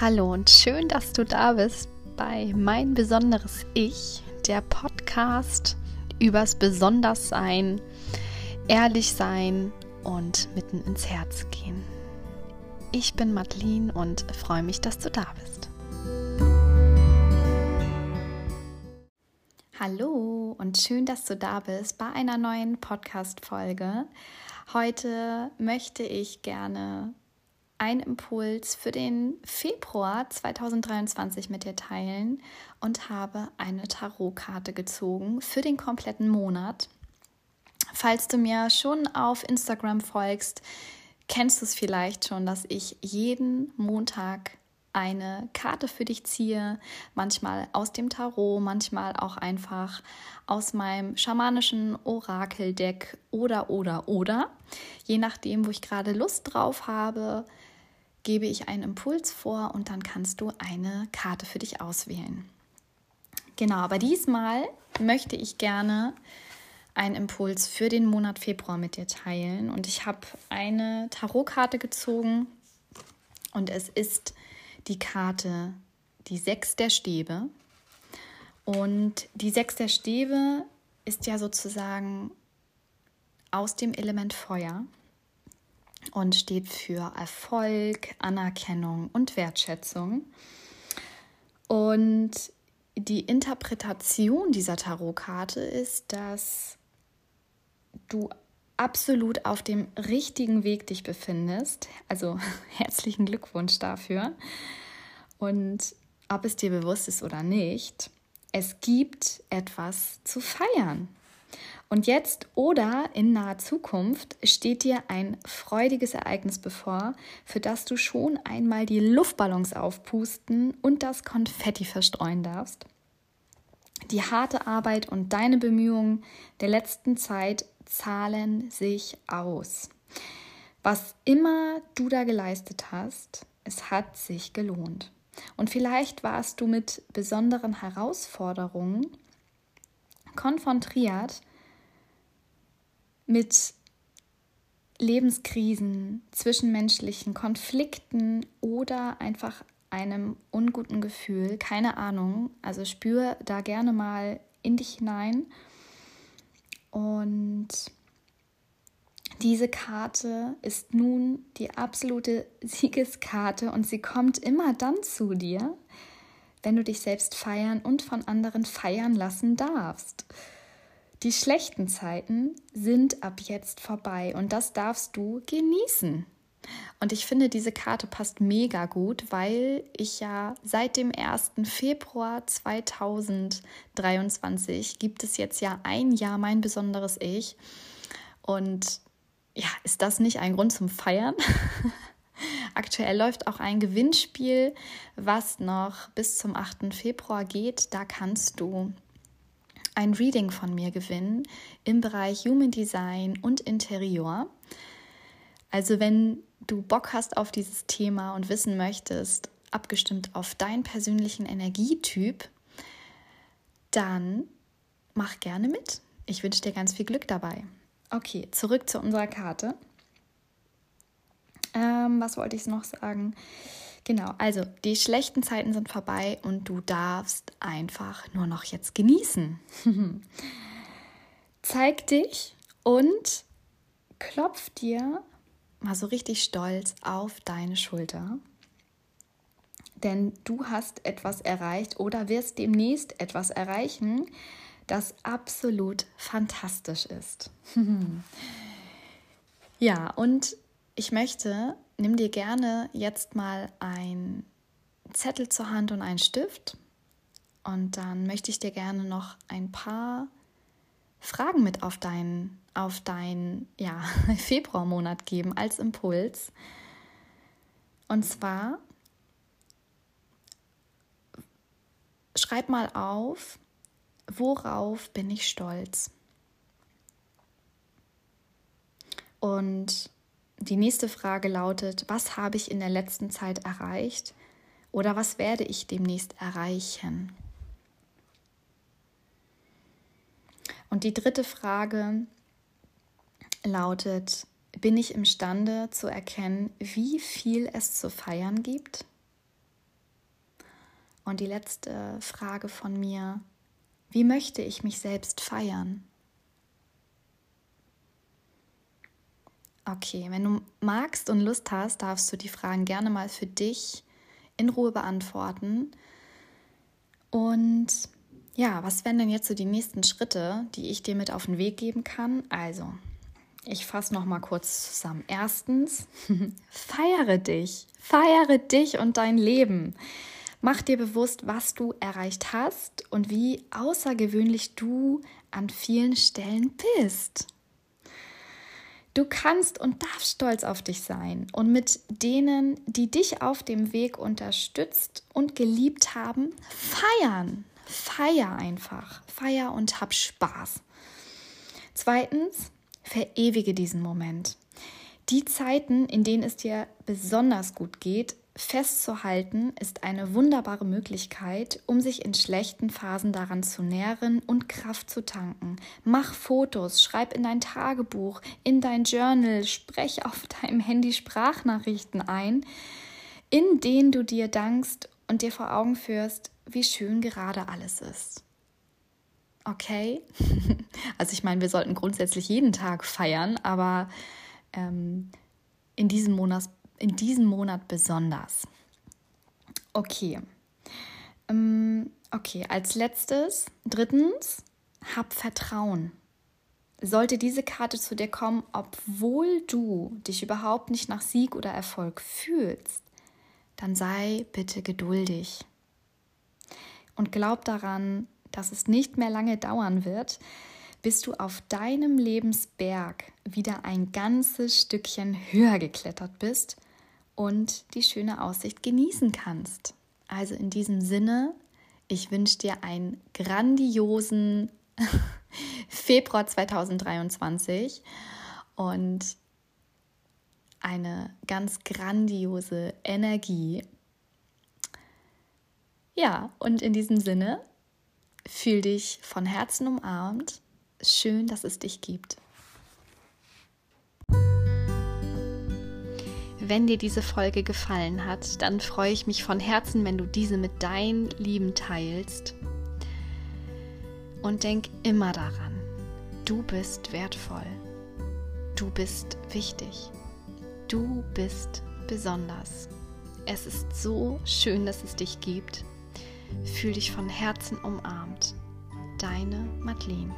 Hallo und schön, dass du da bist bei Mein besonderes Ich, der Podcast übers Besonderssein, ehrlich sein und mitten ins Herz gehen. Ich bin Madeline und freue mich, dass du da bist. Hallo und schön, dass du da bist bei einer neuen Podcast-Folge. Heute möchte ich gerne einen Impuls für den Februar 2023 mit dir teilen und habe eine Tarotkarte gezogen für den kompletten Monat. Falls du mir schon auf Instagram folgst, kennst du es vielleicht schon, dass ich jeden Montag eine Karte für dich ziehe, manchmal aus dem Tarot, manchmal auch einfach aus meinem schamanischen Orakeldeck oder oder oder, je nachdem, wo ich gerade Lust drauf habe, gebe ich einen Impuls vor und dann kannst du eine Karte für dich auswählen. Genau, aber diesmal möchte ich gerne einen Impuls für den Monat Februar mit dir teilen. Und ich habe eine Tarotkarte gezogen und es ist die Karte die Sechs der Stäbe. Und die Sechs der Stäbe ist ja sozusagen aus dem Element Feuer und steht für Erfolg, Anerkennung und Wertschätzung. Und die Interpretation dieser Tarotkarte ist, dass du absolut auf dem richtigen Weg dich befindest. Also herzlichen Glückwunsch dafür. Und ob es dir bewusst ist oder nicht, es gibt etwas zu feiern. Und jetzt oder in naher Zukunft steht dir ein freudiges Ereignis bevor, für das du schon einmal die Luftballons aufpusten und das Konfetti verstreuen darfst. Die harte Arbeit und deine Bemühungen der letzten Zeit zahlen sich aus. Was immer du da geleistet hast, es hat sich gelohnt. Und vielleicht warst du mit besonderen Herausforderungen konfrontiert, mit Lebenskrisen, zwischenmenschlichen Konflikten oder einfach einem unguten Gefühl, keine Ahnung. Also spür da gerne mal in dich hinein. Und diese Karte ist nun die absolute Siegeskarte und sie kommt immer dann zu dir, wenn du dich selbst feiern und von anderen feiern lassen darfst. Die schlechten Zeiten sind ab jetzt vorbei und das darfst du genießen. Und ich finde, diese Karte passt mega gut, weil ich ja seit dem 1. Februar 2023 gibt es jetzt ja ein Jahr mein besonderes Ich. Und ja, ist das nicht ein Grund zum Feiern? Aktuell läuft auch ein Gewinnspiel, was noch bis zum 8. Februar geht. Da kannst du ein Reading von mir gewinnen im Bereich Human Design und Interior. Also wenn du Bock hast auf dieses Thema und wissen möchtest, abgestimmt auf deinen persönlichen Energietyp, dann mach gerne mit. Ich wünsche dir ganz viel Glück dabei. Okay, zurück zu unserer Karte. Ähm, was wollte ich noch sagen? Genau, also die schlechten Zeiten sind vorbei und du darfst einfach nur noch jetzt genießen. Zeig dich und klopf dir mal so richtig stolz auf deine Schulter. Denn du hast etwas erreicht oder wirst demnächst etwas erreichen, das absolut fantastisch ist. ja, und ich möchte nimm dir gerne jetzt mal ein Zettel zur Hand und einen Stift. Und dann möchte ich dir gerne noch ein paar Fragen mit auf deinen auf dein, ja, Februarmonat geben als Impuls. Und zwar schreib mal auf, worauf bin ich stolz? Und die nächste Frage lautet, was habe ich in der letzten Zeit erreicht oder was werde ich demnächst erreichen? Und die dritte Frage lautet, bin ich imstande zu erkennen, wie viel es zu feiern gibt? Und die letzte Frage von mir, wie möchte ich mich selbst feiern? Okay, wenn du magst und Lust hast, darfst du die Fragen gerne mal für dich in Ruhe beantworten. Und ja, was wären denn jetzt so die nächsten Schritte, die ich dir mit auf den Weg geben kann? Also, ich fasse noch mal kurz zusammen. Erstens, feiere dich, feiere dich und dein Leben. Mach dir bewusst, was du erreicht hast und wie außergewöhnlich du an vielen Stellen bist. Du kannst und darfst stolz auf dich sein und mit denen, die dich auf dem Weg unterstützt und geliebt haben, feiern. Feier einfach. Feier und hab Spaß. Zweitens, verewige diesen Moment. Die Zeiten, in denen es dir besonders gut geht, festzuhalten, ist eine wunderbare Möglichkeit, um sich in schlechten Phasen daran zu nähren und Kraft zu tanken. Mach Fotos, schreib in dein Tagebuch, in dein Journal, sprech auf deinem Handy Sprachnachrichten ein, in denen du dir dankst und dir vor Augen führst, wie schön gerade alles ist. Okay? Also ich meine, wir sollten grundsätzlich jeden Tag feiern, aber ähm, in diesem Monat in diesem Monat besonders? Okay. Ähm, okay, als letztes, drittens, hab Vertrauen. Sollte diese Karte zu dir kommen, obwohl du dich überhaupt nicht nach Sieg oder Erfolg fühlst, dann sei bitte geduldig. Und glaub daran, dass es nicht mehr lange dauern wird, bis du auf deinem Lebensberg wieder ein ganzes Stückchen höher geklettert bist und die schöne Aussicht genießen kannst. Also in diesem Sinne, ich wünsche dir einen grandiosen Februar 2023 und eine ganz grandiose Energie. Ja, und in diesem Sinne, fühl dich von Herzen umarmt. Schön, dass es dich gibt. Wenn dir diese Folge gefallen hat, dann freue ich mich von Herzen, wenn du diese mit deinen Lieben teilst. Und denk immer daran, du bist wertvoll. Du bist wichtig. Du bist besonders. Es ist so schön, dass es dich gibt. Fühl dich von Herzen umarmt. Deine Madeleine.